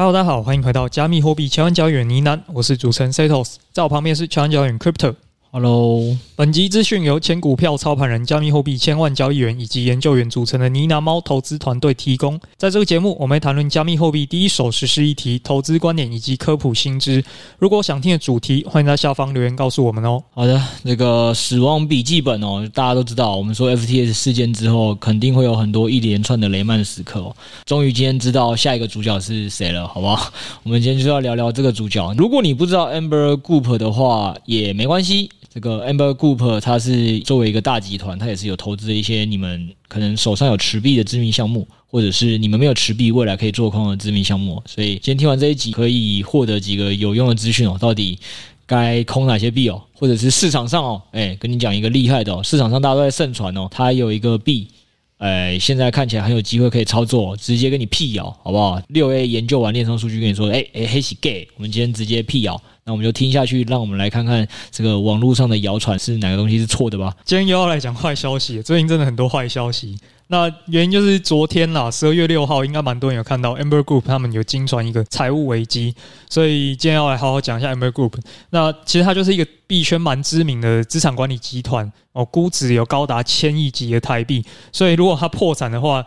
Hello，大家好，欢迎回到加密货币千万交易员呢喃，我是主持人 Setos，在我旁边是千万交易员 Crypto。Hello，本集资讯由前股票操盘人、加密货币千万交易员以及研究员组成的尼拿猫投资团队提供。在这个节目，我们会谈论加密货币第一手实时议题、投资观点以及科普新知。如果想听的主题，欢迎在下方留言告诉我们哦。好的，这个死亡笔记本哦，大家都知道，我们说 FTS 事件之后，肯定会有很多一连串的雷曼时刻哦。终于今天知道下一个主角是谁了，好不好？我们今天就要聊聊这个主角。如果你不知道 Amber Group 的话，也没关系。这个 Amber Group 它是作为一个大集团，它也是有投资一些你们可能手上有持币的知名项目，或者是你们没有持币未来可以做空的知名项目。所以今天听完这一集，可以获得几个有用的资讯哦。到底该空哪些币哦？或者是市场上哦，哎，跟你讲一个厉害的哦，市场上大家都在盛传哦，它有一个币，哎，现在看起来很有机会可以操作，直接跟你辟谣，好不好？六 A 研究完链上数据跟你说，哎哎，黑是 gay，我们今天直接辟谣。那我们就听下去，让我们来看看这个网络上的谣传是哪个东西是错的吧。今天又要来讲坏消息，最近真的很多坏消息。那原因就是昨天啦，十二月六号，应该蛮多人有看到 Amber Group 他们有惊传一个财务危机，所以今天要来好好讲一下 Amber Group。那其实它就是一个币圈蛮知名的资产管理集团哦，估值有高达千亿级的台币，所以如果它破产的话，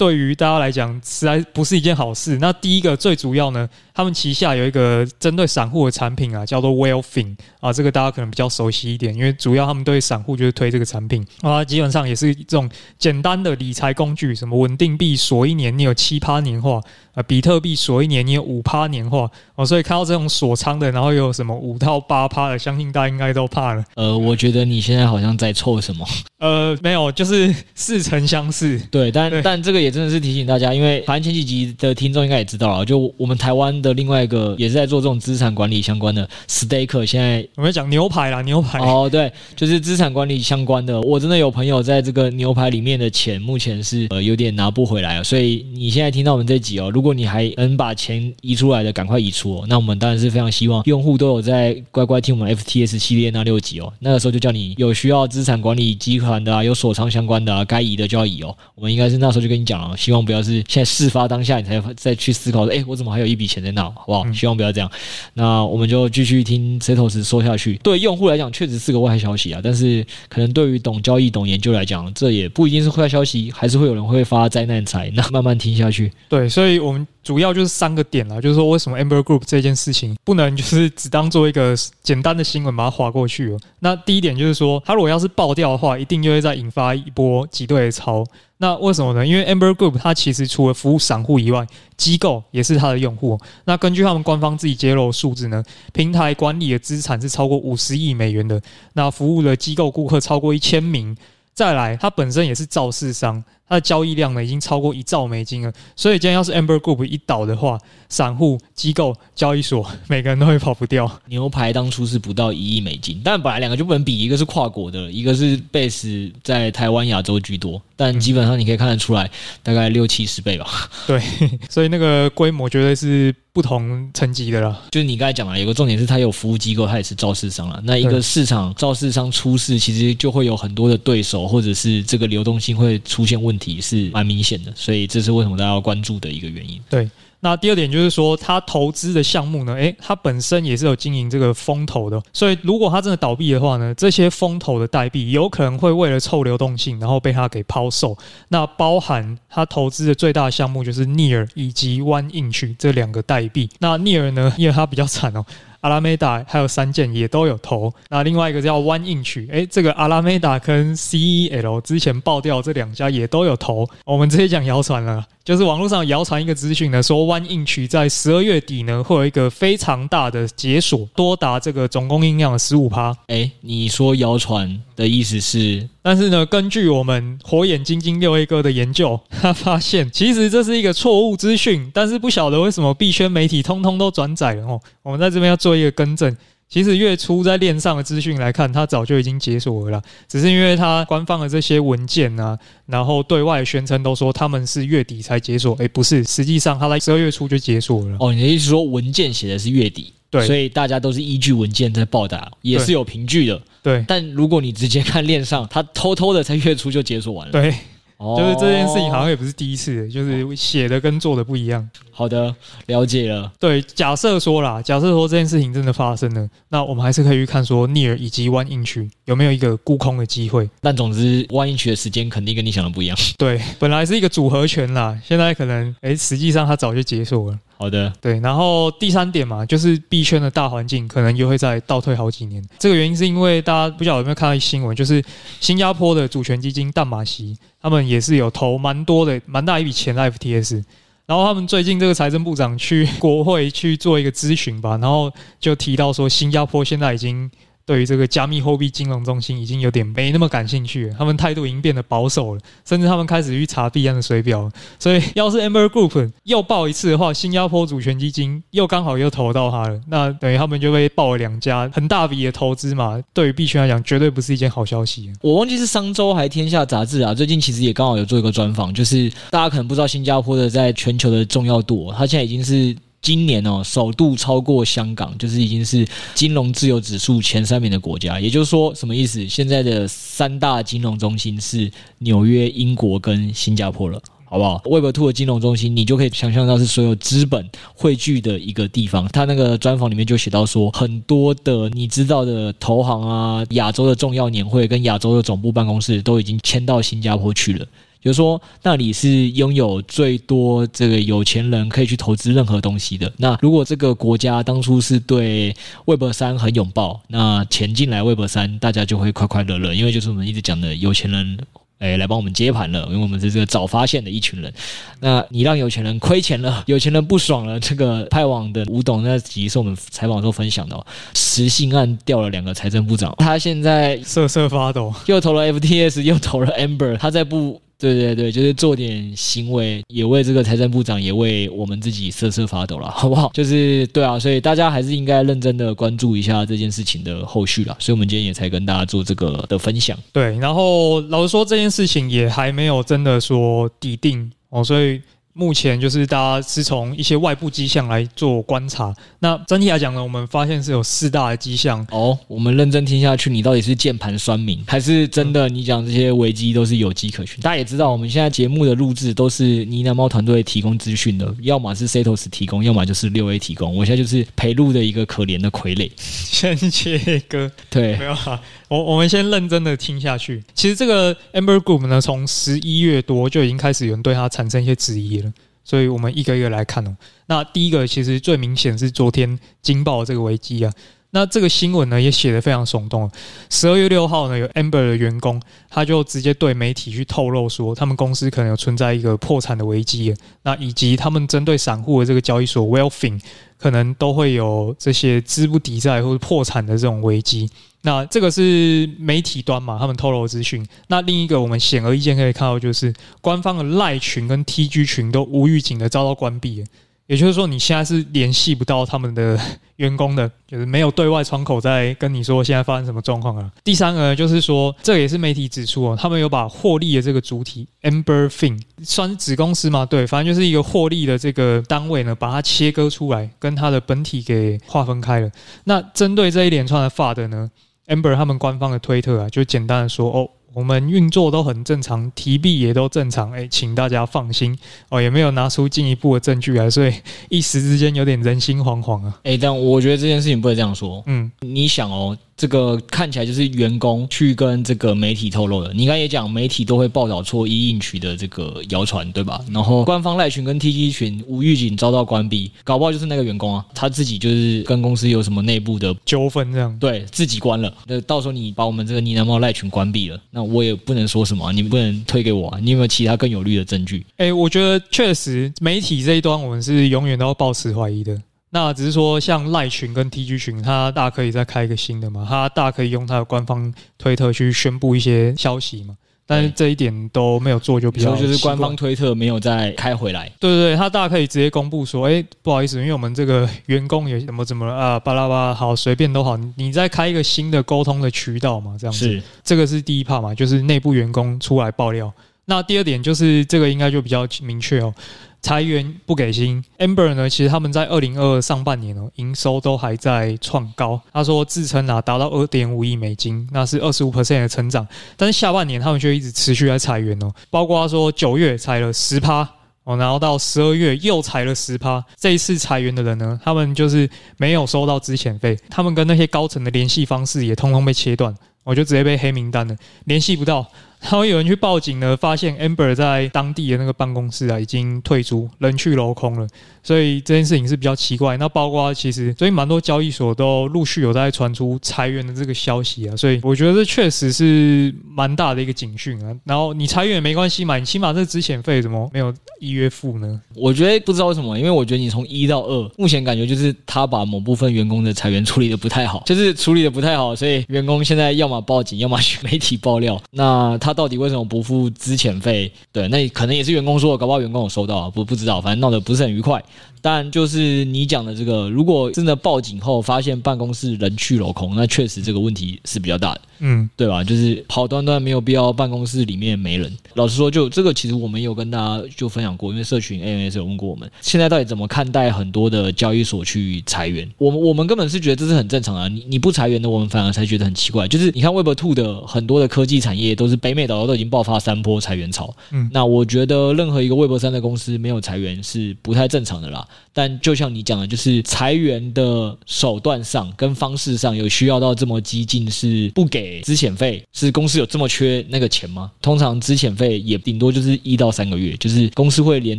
对于大家来讲，实在不是一件好事。那第一个最主要呢，他们旗下有一个针对散户的产品啊，叫做 Whale-Fin 啊，这个大家可能比较熟悉一点，因为主要他们对散户就是推这个产品啊，基本上也是这种简单的理财工具，什么稳定币锁一年你有七趴年化啊，比特币锁一年你有五趴年化哦，所以看到这种锁仓的，然后又有什么五到八趴的，相信大家应该都怕了。呃，我觉得你现在好像在凑什么？呃，没有，就是似曾相识。对，但但这个也真的是提醒大家，因为反正前几集的听众应该也知道了，就我们台湾的另外一个也是在做这种资产管理相关的 Staker，现在我们讲牛排啦，牛排哦，对，就是资产管理相关的。我真的有朋友在这个牛排里面的钱，目前是呃有点拿不回来了。所以你现在听到我们这集哦，如果你还能把钱移出来的，赶快移出哦。那我们当然是非常希望用户都有在乖乖听我们 FTS 系列那六集哦。那个时候就叫你有需要资产管理集团的啊，有锁仓相关的啊，该移的就要移哦。我们应该是那时候就跟你讲了，希望不要是现在事发当下你才再去思考说，哎，我怎么还有一笔钱在那，好不好？希望不要这样。那我们就继续听 Setos 说下去。对用户来讲，确实是个坏消息啊。但是可能对于懂交易、懂研究来讲，这也不一定是坏消息，还是会有人会发灾难财。那慢慢听下去。对，所以我们。主要就是三个点啦，就是说为什么 Amber Group 这件事情不能就是只当做一个简单的新闻把它划过去了。那第一点就是说，它如果要是爆掉的话，一定就会再引发一波挤兑的潮。那为什么呢？因为 Amber Group 它其实除了服务散户以外，机构也是它的用户。那根据他们官方自己揭露的数字呢，平台管理的资产是超过五十亿美元的，那服务的机构顾客超过一千名。再来，它本身也是造市商。它的交易量呢，已经超过一兆美金了，所以今天要是 Amber Group 一倒的话，散户、机构、交易所每个人都会跑不掉。牛排当初是不到一亿美金，但本来两个就不能比，一个是跨国的，一个是 base 在台湾、亚洲居多，但基本上你可以看得出来，大概六七十倍吧。对，所以那个规模绝对是不同层级的了。就是你刚才讲了，有个重点是它有服务机构，它也是造市商了。那一个市场造市商出事，其实就会有很多的对手，或者是这个流动性会出现问是蛮明显的，所以这是为什么大家要关注的一个原因。对，那第二点就是说，他投资的项目呢，诶，他本身也是有经营这个风投的，所以如果他真的倒闭的话呢，这些风投的代币有可能会为了凑流动性，然后被他给抛售。那包含他投资的最大项目就是 Near 以及 One Inch 这两个代币。那 Near 呢，因为它比较惨哦。阿拉梅达还有三件也都有投，那另外一个叫 One Inch，诶，这个阿拉梅达跟 CEL 之前爆掉这两家也都有投，我们直接讲谣传了。就是网络上谣传一个资讯呢，说 One Inch 在十二月底呢会有一个非常大的解锁，多达这个总供应量的十五趴。哎，你说谣传的意思是？但是呢，根据我们火眼金睛六 A 哥的研究，他发现其实这是一个错误资讯，但是不晓得为什么币圈媒体通通都转载了哦。我们在这边要做一个更正。其实月初在链上的资讯来看，它早就已经解锁了啦，只是因为它官方的这些文件啊，然后对外宣称都说他们是月底才解锁，诶，不是，实际上它在十二月初就解锁了。哦，你的意思说文件写的是月底，对，所以大家都是依据文件在报答，也是有凭据的，对。但如果你直接看链上，它偷偷的在月初就解锁完了，对。哦，就是这件事情好像也不是第一次，就是写的跟做的不一样。好的，了解了。对，假设说啦，假设说这件事情真的发生了，那我们还是可以去看说 NieR 以及 1inch 有没有一个沽空的机会。但总之 1inch 的时间肯定跟你想的不一样。对，本来是一个组合拳啦，现在可能哎，实际上它早就结束了。好的，对，然后第三点嘛，就是币圈的大环境可能又会再倒退好几年。这个原因是因为大家不晓得有没有看到新闻，就是新加坡的主权基金淡马锡，他们也是有投蛮多的、蛮大一笔钱在 FTS。然后他们最近这个财政部长去国会去做一个咨询吧，然后就提到说，新加坡现在已经。对于这个加密货币金融中心已经有点没那么感兴趣了，他们态度已经变得保守了，甚至他们开始去查币安的水表。所以，要是 Amber Group 又爆一次的话，新加坡主权基金又刚好又投到它了，那等于他们就被爆了两家很大笔的投资嘛。对于币圈来讲，绝对不是一件好消息。我忘记是商周还是天下杂志啊，最近其实也刚好有做一个专访，就是大家可能不知道新加坡的在全球的重要度，它现在已经是。今年哦，首度超过香港，就是已经是金融自由指数前三名的国家。也就是说，什么意思？现在的三大金融中心是纽约、英国跟新加坡了，好不好？Web Two 的金融中心，你就可以想象到是所有资本汇聚的一个地方。他那个专访里面就写到说，很多的你知道的投行啊，亚洲的重要年会跟亚洲的总部办公室都已经迁到新加坡去了。就是说，那里是拥有最多这个有钱人可以去投资任何东西的。那如果这个国家当初是对 Web 三很拥抱，那钱进来 Web 三，大家就会快快乐乐，因为就是我们一直讲的有钱人，哎，来帮我们接盘了，因为我们是这个早发现的一群人。那你让有钱人亏钱了，有钱人不爽了，这个派网的吴董那集是我们采访时候分享的，哦实信案调了两个财政部长，他现在瑟瑟发抖，又投了 FTS，又投了 Amber，他在不。对对对，就是做点行为，也为这个财政部长，也为我们自己瑟瑟发抖了，好不好？就是对啊，所以大家还是应该认真的关注一下这件事情的后续了。所以我们今天也才跟大家做这个的分享。对，然后老实说，这件事情也还没有真的说底定哦，所以。目前就是大家是从一些外部迹象来做观察。那整体来讲呢，我们发现是有四大的迹象。哦，我们认真听下去，你到底是键盘酸民，还是真的你讲这些危机都是有迹可循？大家也知道，我们现在节目的录制都是呢喃猫团队提供资讯的，要么是 Setos 提供，要么就是六 A 提供。我现在就是陪录的一个可怜的傀儡。先切歌，对，没有啊。我我们先认真的听下去。其实这个 Amber Group 呢，从十一月多就已经开始有人对它产生一些质疑了。所以我们一个一个来看哦。那第一个其实最明显是昨天惊爆这个危机啊。那这个新闻呢也写得非常耸动。十二月六号呢，有 Amber 的员工他就直接对媒体去透露说，他们公司可能有存在一个破产的危机。那以及他们针对散户的这个交易所 Wellfin 可能都会有这些资不抵债或者破产的这种危机。那这个是媒体端嘛，他们透露资讯。那另一个我们显而易见可以看到，就是官方的赖群跟 TG 群都无预警的遭到关闭。也就是说，你现在是联系不到他们的员工的，就是没有对外窗口在跟你说现在发生什么状况啊。第三个呢，就是说，这也是媒体指出哦，他们有把获利的这个主体 AmberFin 算是子公司嘛？对，反正就是一个获利的这个单位呢，把它切割出来，跟它的本体给划分开了。那针对这一连串的 f 的呢？Amber 他们官方的推特啊，就简单的说哦，我们运作都很正常，提币也都正常，哎，请大家放心哦，也没有拿出进一步的证据来，所以一时之间有点人心惶惶啊。哎，但我觉得这件事情不能这样说。嗯，你想哦。这个看起来就是员工去跟这个媒体透露的。你刚才也讲，媒体都会报道错一应取的这个谣传，对吧？然后官方赖群跟 TG 群无预警遭到关闭，搞不好就是那个员工啊，他自己就是跟公司有什么内部的纠纷，这样对自己关了。那到时候你把我们这个呢喃猫赖群关闭了，那我也不能说什么啊，你不能推给我啊。你有没有其他更有力的证据？哎，我觉得确实媒体这一端我们是永远都要保持怀疑的。那只是说，像赖群跟 TG 群，他大可以再开一个新的嘛，他大可以用他的官方推特去宣布一些消息嘛。但是这一点都没有做，就比较就是官方推特没有再开回来。对对对，他大可以直接公布说，哎，不好意思，因为我们这个员工也怎么怎么了啊，巴拉巴拉，好，随便都好，你再开一个新的沟通的渠道嘛，这样子。是，这个是第一 part 嘛，就是内部员工出来爆料。那第二点就是这个应该就比较明确哦。裁员不给薪，Amber 呢？其实他们在二零二二上半年哦，营收都还在创高。他说自称啊，达到二点五亿美金，那是二十五 percent 的成长。但是下半年他们却一直持续在裁员哦，包括他说九月裁了十趴哦，然后到十二月又裁了十趴。这一次裁员的人呢，他们就是没有收到资遣费，他们跟那些高层的联系方式也通通被切断，我就直接被黑名单了，联系不到。然后有人去报警呢，发现 Amber 在当地的那个办公室啊，已经退租，人去楼空了。所以这件事情是比较奇怪。那包括其实最近蛮多交易所都陆续有在传出裁员的这个消息啊，所以我觉得这确实是蛮大的一个警讯啊。然后你裁员也没关系嘛，你起码这资遣费怎么没有一月付呢？我觉得不知道为什么，因为我觉得你从一到二，目前感觉就是他把某部分员工的裁员处理的不太好，就是处理的不太好，所以员工现在要么报警，要么去 媒体爆料。那他到底为什么不付资遣费？对，那可能也是员工说，搞不好员工有收到，不不知道，反正闹得不是很愉快。但就是你讲的这个，如果真的报警后发现办公室人去楼空，那确实这个问题是比较大的，嗯，对吧？就是好端端没有必要办公室里面没人。老实说，就这个其实我们有跟大家就分享过，因为社群 AMS 有问过我们，现在到底怎么看待很多的交易所去裁员？我们我们根本是觉得这是很正常的，你你不裁员的，我们反而才觉得很奇怪。就是你看 Web Two 的很多的科技产业都是北美岛都已经爆发三波裁员潮，嗯，那我觉得任何一个 Web 三的公司没有裁员是不太正常的啦。但就像你讲的，就是裁员的手段上跟方式上有需要到这么激进，是不给资遣费？是公司有这么缺那个钱吗？通常资遣费也顶多就是一到三个月，就是公司会连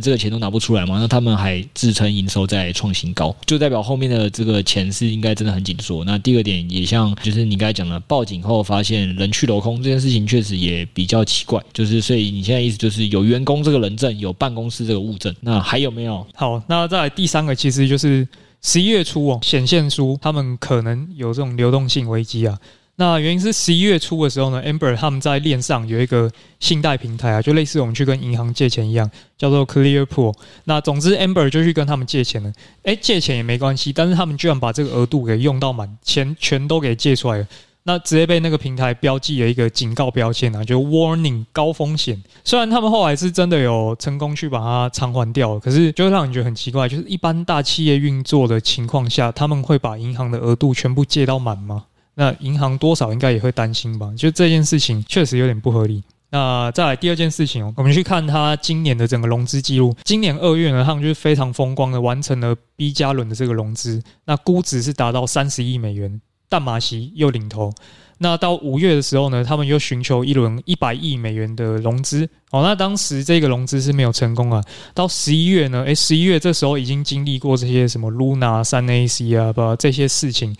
这个钱都拿不出来吗？那他们还自称营收在创新高，就代表后面的这个钱是应该真的很紧缩。那第二点也像，就是你刚才讲的，报警后发现人去楼空这件事情，确实也比较奇怪。就是所以你现在意思就是有员工这个人证，有办公室这个物证，那还有没有？好，那再来第。第三个其实就是十一月初哦，显现出他们可能有这种流动性危机啊。那原因是十一月初的时候呢，Amber 他们在链上有一个信贷平台啊，就类似我们去跟银行借钱一样，叫做 Clearpool。那总之，Amber 就去跟他们借钱了。诶，借钱也没关系，但是他们居然把这个额度给用到满，钱全都给借出来了。那直接被那个平台标记了一个警告标签啊，就 warning 高风险。虽然他们后来是真的有成功去把它偿还掉，可是就会让人觉得很奇怪，就是一般大企业运作的情况下，他们会把银行的额度全部借到满吗？那银行多少应该也会担心吧？就这件事情确实有点不合理。那再来第二件事情，我们去看它今年的整个融资记录。今年二月呢，他们就是非常风光的完成了 B 加轮的这个融资，那估值是达到三十亿美元。淡马锡又领头，那到五月的时候呢，他们又寻求一轮一百亿美元的融资。哦，那当时这个融资是没有成功啊。到十一月呢，诶，十一月这时候已经经历过这些什么 Luna 三 AC 啊，不这些事情，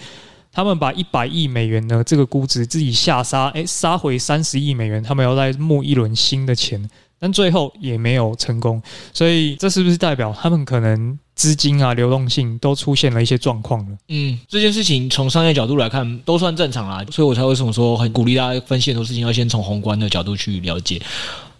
他们把一百亿美元呢这个估值自己下杀，诶，杀回三十亿美元，他们要再募一轮新的钱，但最后也没有成功。所以这是不是代表他们可能？资金啊，流动性都出现了一些状况了。嗯，这件事情从商业角度来看都算正常啦，所以我才为什么说很鼓励大家分析很多事情要先从宏观的角度去了解。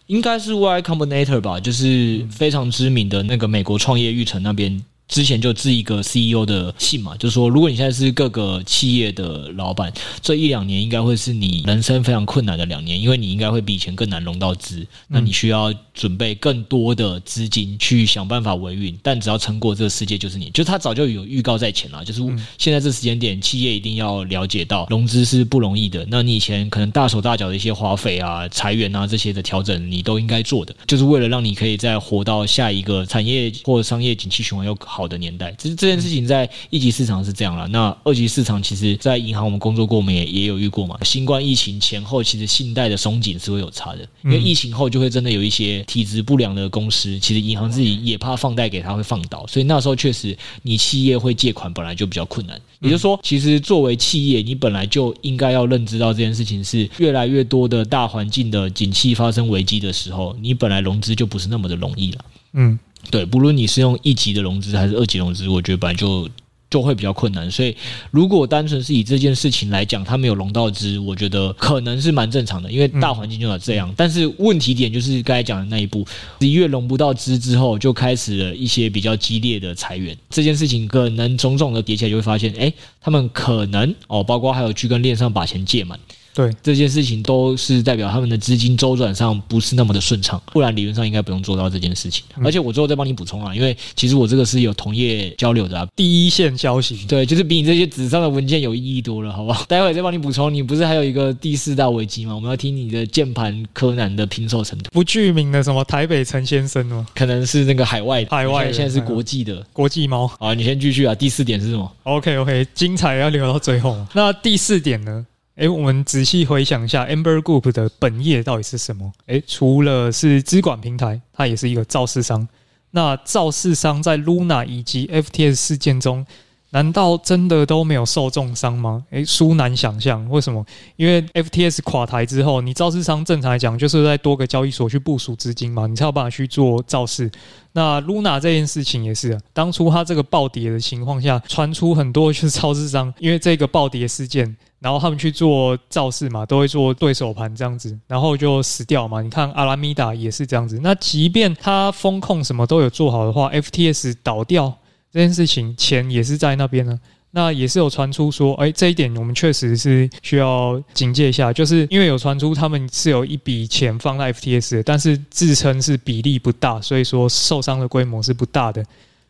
应该是 Y Combinator 吧，就是非常知名的那个美国创业育成那边。之前就致一个 CEO 的信嘛，就说，如果你现在是各个企业的老板，这一两年应该会是你人生非常困难的两年，因为你应该会比以前更难融到资，那你需要准备更多的资金去想办法维运。但只要撑过这个世界，就是你，就他早就有预告在前了，就是现在这时间点，企业一定要了解到融资是不容易的。那你以前可能大手大脚的一些花费啊、裁员啊这些的调整，你都应该做的，就是为了让你可以再活到下一个产业或商业景气循环又好。的年代，其实这件事情在一级市场是这样了。那二级市场，其实，在银行我们工作过，我们也也有遇过嘛。新冠疫情前后，其实信贷的松紧是会有差的，因为疫情后就会真的有一些体质不良的公司，其实银行自己也怕放贷给他会放倒，所以那时候确实你企业会借款本来就比较困难。也就是说，其实作为企业，你本来就应该要认知到这件事情是越来越多的大环境的景气发生危机的时候，你本来融资就不是那么的容易了。嗯。对，不论你是用一级的融资还是二级融资，我觉得本来就就会比较困难。所以，如果单纯是以这件事情来讲，它没有融到资，我觉得可能是蛮正常的，因为大环境就要这样。但是问题点就是刚才讲的那一步，十一月融不到资之后，就开始了一些比较激烈的裁员。这件事情可能种种的叠起来，就会发现，哎，他们可能哦，包括还有去跟链上把钱借满。对，这件事情都是代表他们的资金周转上不是那么的顺畅，不然理论上应该不用做到这件事情。嗯、而且我最后再帮你补充啊，因为其实我这个是有同业交流的、啊，第一线消息，对，就是比你这些纸上的文件有意义多了，好不好？待会再帮你补充。你不是还有一个第四大危机吗？我们要听你的键盘柯南的拼凑程度，不具名的什么台北陈先生吗？可能是那个海外，海外现在是国际的国际猫。好，你先继续啊。第四点是什么？OK OK，精彩要留到最后。那第四点呢？哎，我们仔细回想一下，Amber Group 的本业到底是什么？哎，除了是资管平台，它也是一个造市商。那造市商在 Luna 以及 FTS 事件中，难道真的都没有受重伤吗？诶，殊难想象。为什么？因为 FTS 垮台之后，你造市商正常来讲就是在多个交易所去部署资金嘛，你才有办法去做造市。那 Luna 这件事情也是啊，当初它这个暴跌的情况下，传出很多就是造市商 因为这个暴跌事件，然后他们去做造市嘛，都会做对手盘这样子，然后就死掉嘛。你看阿拉米达也是这样子。那即便它风控什么都有做好的话，FTS 倒掉。这件事情钱也是在那边呢，那也是有传出说，哎，这一点我们确实是需要警戒一下，就是因为有传出他们是有一笔钱放在 FTS，但是自称是比例不大，所以说受伤的规模是不大的。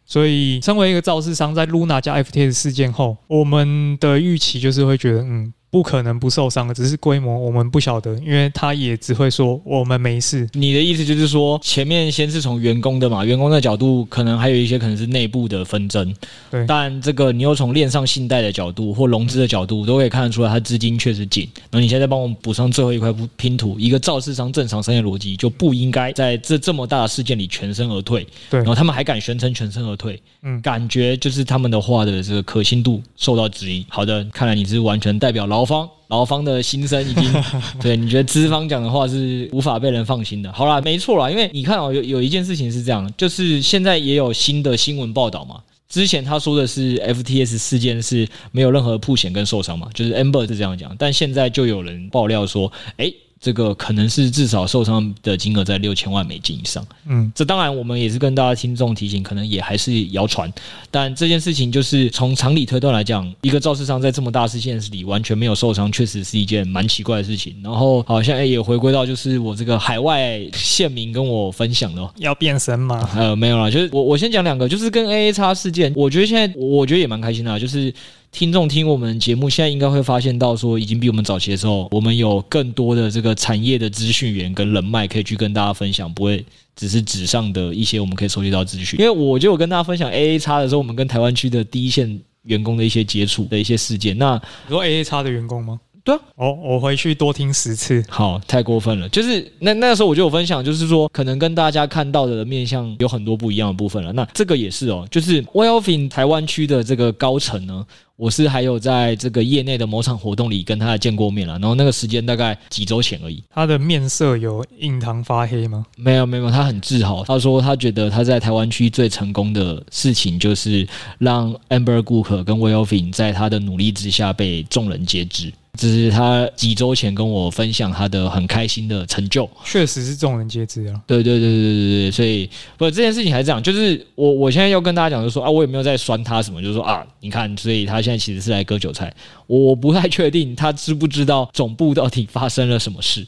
所以，身为一个肇事商，在 Luna 加 FTS 事件后，我们的预期就是会觉得，嗯。不可能不受伤的，只是规模我们不晓得，因为他也只会说我们没事。你的意思就是说，前面先是从员工的嘛，员工的角度可能还有一些可能是内部的纷争，对。但这个你又从链上信贷的角度或融资的角度，都可以看得出来，他资金确实紧。那你现在帮我们补上最后一块拼图，一个肇事商正常商业逻辑就不应该在这这么大的事件里全身而退，对。然后他们还敢宣称全身而退，嗯，感觉就是他们的话的这个可信度受到质疑。好的，看来你是完全代表劳方。老方的心声已经，对，你觉得资方讲的话是无法被人放心的。好啦，没错啦，因为你看哦，有有一件事情是这样，就是现在也有新的新闻报道嘛。之前他说的是 FTS 事件是没有任何破险跟受伤嘛，就是 Amber 是这样讲，但现在就有人爆料说，诶。这个可能是至少受伤的金额在六千万美金以上。嗯，这当然我们也是跟大家听众提醒，可能也还是谣传。但这件事情就是从常理推断来讲，一个肇事商在这么大事件里完全没有受伤，确实是一件蛮奇怪的事情。然后好像也回归到就是我这个海外线民跟我分享的，要变身吗？呃，没有啦，就是我我先讲两个，就是跟 AAX 事件，我觉得现在我觉得也蛮开心的，就是。听众听我们节目，现在应该会发现到说，已经比我们早期的时候，我们有更多的这个产业的资讯源跟人脉可以去跟大家分享，不会只是纸上的一些我们可以收集到资讯。因为我就有跟大家分享 A A 叉的时候，我们跟台湾区的第一线员工的一些接触的一些事件。那你说 A A 叉的员工吗？对啊，哦，我回去多听十次。好，太过分了。就是那那个时候我就有分享，就是说可能跟大家看到的面相有很多不一样的部分了。那这个也是哦，就是 Wayofin 台湾区的这个高层呢，我是还有在这个业内的某场活动里跟他见过面了。然后那个时间大概几周前而已。他的面色有印堂发黑吗？没有没有，他很自豪。他说他觉得他在台湾区最成功的事情就是让 Amber Group 跟 Wayofin 在他的努力之下被众人皆知。这是他几周前跟我分享他的很开心的成就，确实是众人皆知啊。对对对对对对，所以不，这件事情还是这样，就是我我现在要跟大家讲，就是说啊，我也没有在酸他什么，就是说啊，你看，所以他现在其实是来割韭菜，我不太确定他知不知道总部到底发生了什么事。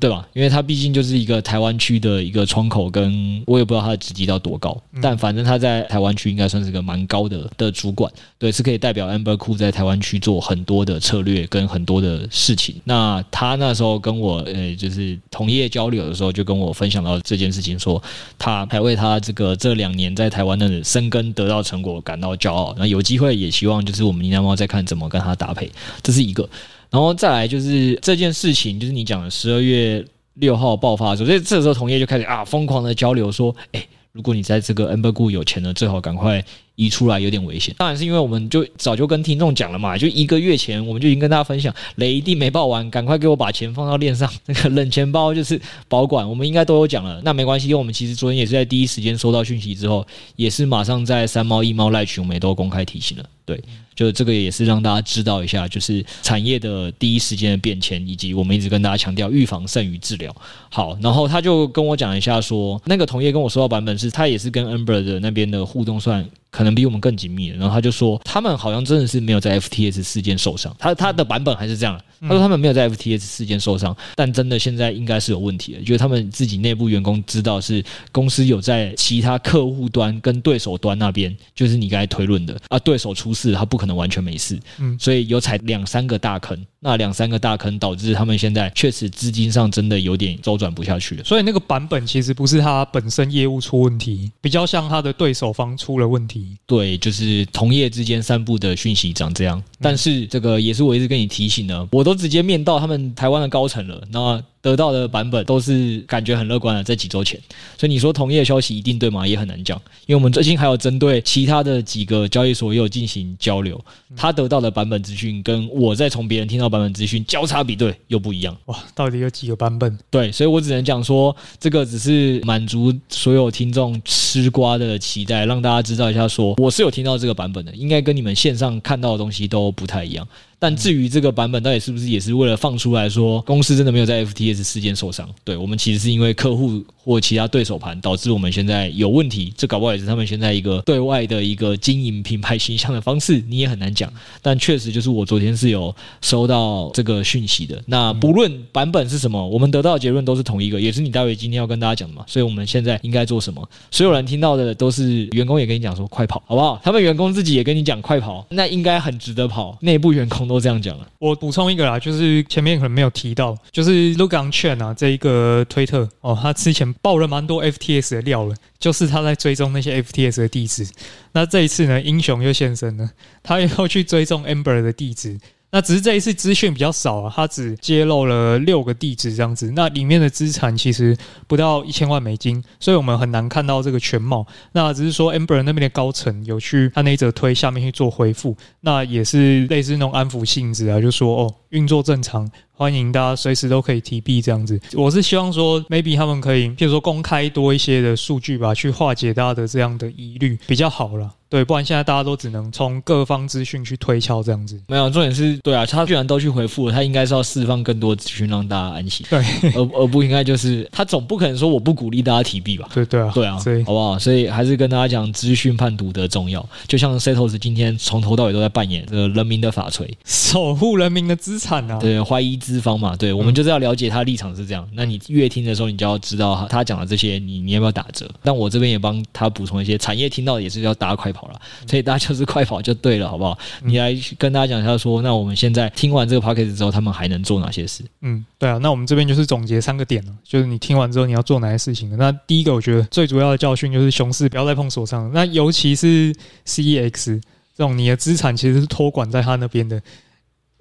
对吧？因为他毕竟就是一个台湾区的一个窗口，跟我也不知道他的职级到多高，但反正他在台湾区应该算是个蛮高的的主管，对，是可以代表 Amber Group 在台湾区做很多的策略跟很多的事情。那他那时候跟我呃，就是同业交流的时候，就跟我分享到这件事情，说他还为他这个这两年在台湾的生根得到成果感到骄傲。那有机会也希望就是我们呢喃猫再看怎么跟他搭配，这是一个。然后再来就是这件事情，就是你讲的十二月六号爆发的时候，所以这时候同业就开始啊疯狂的交流说，哎，如果你在这个 Amber 股有钱了，最好赶快。移出来有点危险，当然是因为我们就早就跟听众讲了嘛，就一个月前我们就已经跟大家分享，雷一定没报完，赶快给我把钱放到链上，那个冷钱包就是保管，我们应该都有讲了。那没关系，因为我们其实昨天也是在第一时间收到讯息之后，也是马上在三猫一猫赖群，我们也都公开提醒了。对，就这个也是让大家知道一下，就是产业的第一时间的变迁，以及我们一直跟大家强调预防胜于治疗。好，然后他就跟我讲一下说，那个同业跟我说到版本是，他也是跟 Amber 的那边的互动算。可能比我们更紧密的。然后他就说，他们好像真的是没有在 FTS 事件受伤。他他的版本还是这样，他说他们没有在 FTS 事件受伤，但真的现在应该是有问题的，就是他们自己内部员工知道是公司有在其他客户端跟对手端那边，就是你刚才推论的啊，对手出事，他不可能完全没事，嗯，所以有踩两三个大坑，那两三个大坑导致他们现在确实资金上真的有点周转不下去了。所以那个版本其实不是他本身业务出问题，比较像他的对手方出了问题。对，就是同业之间散布的讯息长这样，但是这个也是我一直跟你提醒的，我都直接面到他们台湾的高层了，那。得到的版本都是感觉很乐观的，在几周前，所以你说同业消息一定对吗？也很难讲，因为我们最近还有针对其他的几个交易所也有进行交流，他得到的版本资讯跟我在从别人听到版本资讯交叉比对又不一样。哇，到底有几个版本？对，所以我只能讲说，这个只是满足所有听众吃瓜的期待，让大家知道一下，说我是有听到这个版本的，应该跟你们线上看到的东西都不太一样。但至于这个版本到底是不是也是为了放出来说公司真的没有在 FTS 事件受伤？对，我们其实是因为客户或其他对手盘导致我们现在有问题，这搞不好也是他们现在一个对外的一个经营品牌形象的方式，你也很难讲。但确实就是我昨天是有收到这个讯息的。那不论版本是什么，我们得到的结论都是同一个，也是你待会今天要跟大家讲的嘛。所以我们现在应该做什么？所有人听到的都是员工也跟你讲说快跑，好不好？他们员工自己也跟你讲快跑，那应该很值得跑。内部员工。都这样讲了，我补充一个啦，就是前面可能没有提到，就是 Logan Chen 啊，这一个推特哦，他之前爆了蛮多 FTS 的料了，就是他在追踪那些 FTS 的地址。那这一次呢，英雄又现身了，他又去追踪 Amber 的地址。那只是这一次资讯比较少啊，他只揭露了六个地址这样子，那里面的资产其实不到一千万美金，所以我们很难看到这个全貌。那只是说 Amber 那边的高层有去他那一则推下面去做回复，那也是类似那种安抚性质啊，就说哦，运作正常，欢迎大家随时都可以提币这样子。我是希望说，maybe 他们可以，譬如说公开多一些的数据吧，去化解大家的这样的疑虑，比较好了。对，不然现在大家都只能从各方资讯去推敲这样子。没有，重点是对啊，他居然都去回复了，他应该是要释放更多资讯让大家安心。对，而而不应该就是他总不可能说我不鼓励大家提币吧？对对啊，对啊，所以好不好？所以还是跟大家讲资讯判读的重要。就像 Setos 今天从头到尾都在扮演这个人民的法锤，守护人民的资产啊。对，怀疑资方嘛。对，我们就是要了解他的立场是这样。那你越听的时候，你就要知道他讲的这些，你你要不要打折？但我这边也帮他补充一些产业听到也是要大家快跑了，所以大家。就是快跑就对了，好不好？你来跟大家讲一下说，那我们现在听完这个 podcast 之后，他们还能做哪些事？嗯，对啊，那我们这边就是总结三个点了，就是你听完之后你要做哪些事情的。那第一个，我觉得最主要的教训就是熊市不要再碰锁仓，那尤其是 CEX 这种你的资产其实是托管在他那边的。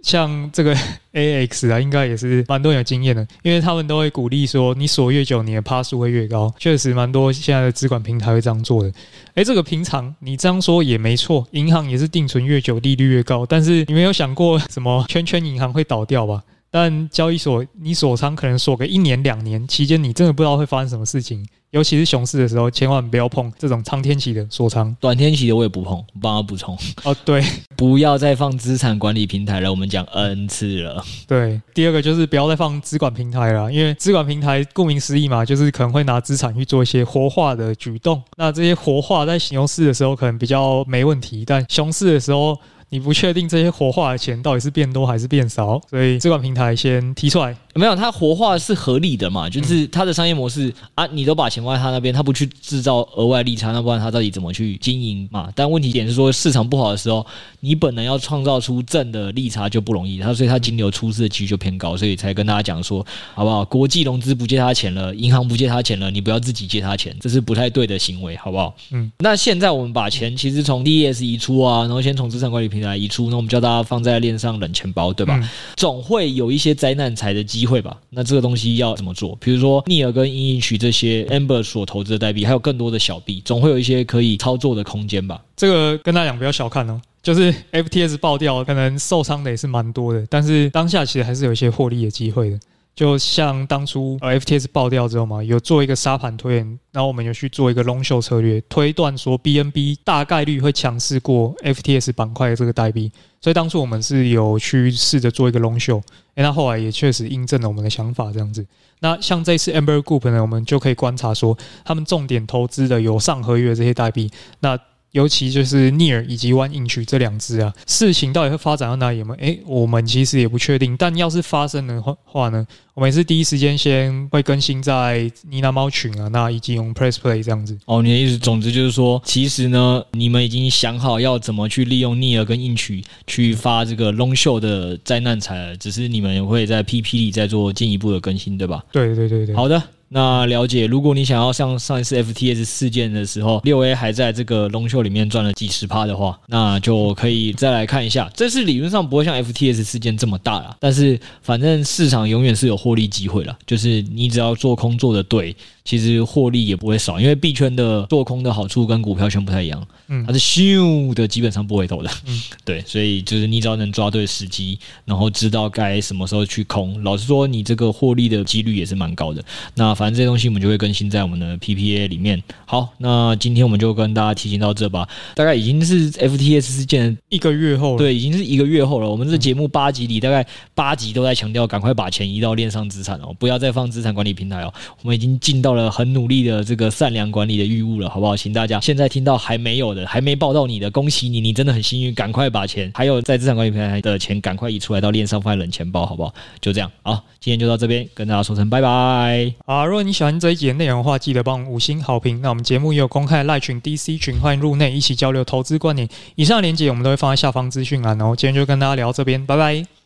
像这个 AX 啊，应该也是蛮多人有经验的，因为他们都会鼓励说，你锁越久，你的趴数会越高。确实，蛮多现在的资管平台会这样做的。诶，这个平常你这样说也没错，银行也是定存越久，利率越高。但是你没有想过什么圈圈银行会倒掉吧？但交易所你锁仓可能锁个一年两年，期间你真的不知道会发生什么事情。尤其是熊市的时候，千万不要碰这种长天期的锁仓，短天期的我也不碰。帮他补充 哦，对，不要再放资产管理平台了。我们讲 N 次了。对，第二个就是不要再放资管平台了，因为资管平台顾名思义嘛，就是可能会拿资产去做一些活化的举动。那这些活化在熊市的时候可能比较没问题，但熊市的时候。你不确定这些活化的钱到底是变多还是变少，所以这款平台先提出来。没有，它活化是合理的嘛？就是它的商业模式啊，你都把钱放在他那边，他不去制造额外利差，那不然他到底怎么去经营嘛？但问题点是说，市场不好的时候，你本来要创造出正的利差就不容易，他所以他金流出事的几率就偏高，所以才跟大家讲说，好不好？国际融资不借他钱了，银行不借他钱了，你不要自己借他钱，这是不太对的行为，好不好？嗯。那现在我们把钱其实从 DES 移出啊，然后先从资产管理平台移出，那我们叫大家放在链上冷钱包，对吧？总会有一些灾难财的机机会吧？那这个。东西要怎么做？比如说，逆尔跟英英曲这些 Amber 所投资的代币，还有更多的小币，总会有一些可以操作的空间吧？这个跟大家讲不要小看哦，就是 FTS 爆掉，可能受伤的也是蛮多的，但是当下其实还是有一些获利的机会的。就像当初 FTX 爆掉之后嘛，有做一个沙盘推演，然后我们有去做一个 long show 策略，推断说 BNB 大概率会强势过 FTX 板块的这个代币。所以当初我们是有去试着做一个 long show，哎，那后来也确实印证了我们的想法这样子。那像这次 Amber Group 呢，我们就可以观察说，他们重点投资的有上合约这些代币，那尤其就是 Near 以及 One Inch 这两支啊，事情到底会发展到哪里吗？诶，我们其实也不确定。但要是发生的话呢，我们也是第一时间先会更新在妮娜猫群啊，那以及用 Press Play 这样子。哦，你的意思，总之就是说，其实呢，你们已经想好要怎么去利用 Near 跟 Inch 去发这个 Long Show 的灾难财了，只是你们也会在 PP 里再做进一步的更新，对吧？对对对对。好的。那了解，如果你想要像上一次 FTS 事件的时候，六 A 还在这个龙秀里面赚了几十趴的话，那就可以再来看一下。这次理论上不会像 FTS 事件这么大啦，但是反正市场永远是有获利机会了，就是你只要做空做的对。其实获利也不会少，因为币圈的做空的好处跟股票圈不太一样，嗯，它是咻的，基本上不回头的，嗯，对，所以就是你只要能抓对时机，然后知道该什么时候去空，老实说，你这个获利的几率也是蛮高的。那反正这些东西我们就会更新在我们的 PPA 里面。好，那今天我们就跟大家提醒到这吧，大概已经是 FTS 事件一个月后了，对，已经是一个月后了。我们这节目八集里，大概八集都在强调，赶快把钱移到链上资产哦，不要再放资产管理平台哦。我们已经进到。到了很努力的这个善良管理的义务了，好不好？请大家现在听到还没有的，还没报到你的，恭喜你，你真的很幸运，赶快把钱，还有在资产管理平台的钱，赶快移出来到链上放在冷钱包，好不好？就这样，好，今天就到这边，跟大家说声拜拜。啊，如果你喜欢这一集的内容的话，记得帮我五星好评。那我们节目也有公开赖群、DC 群，欢迎入内一起交流投资观点。以上链接我们都会放在下方资讯栏哦。今天就跟大家聊到这边，拜拜。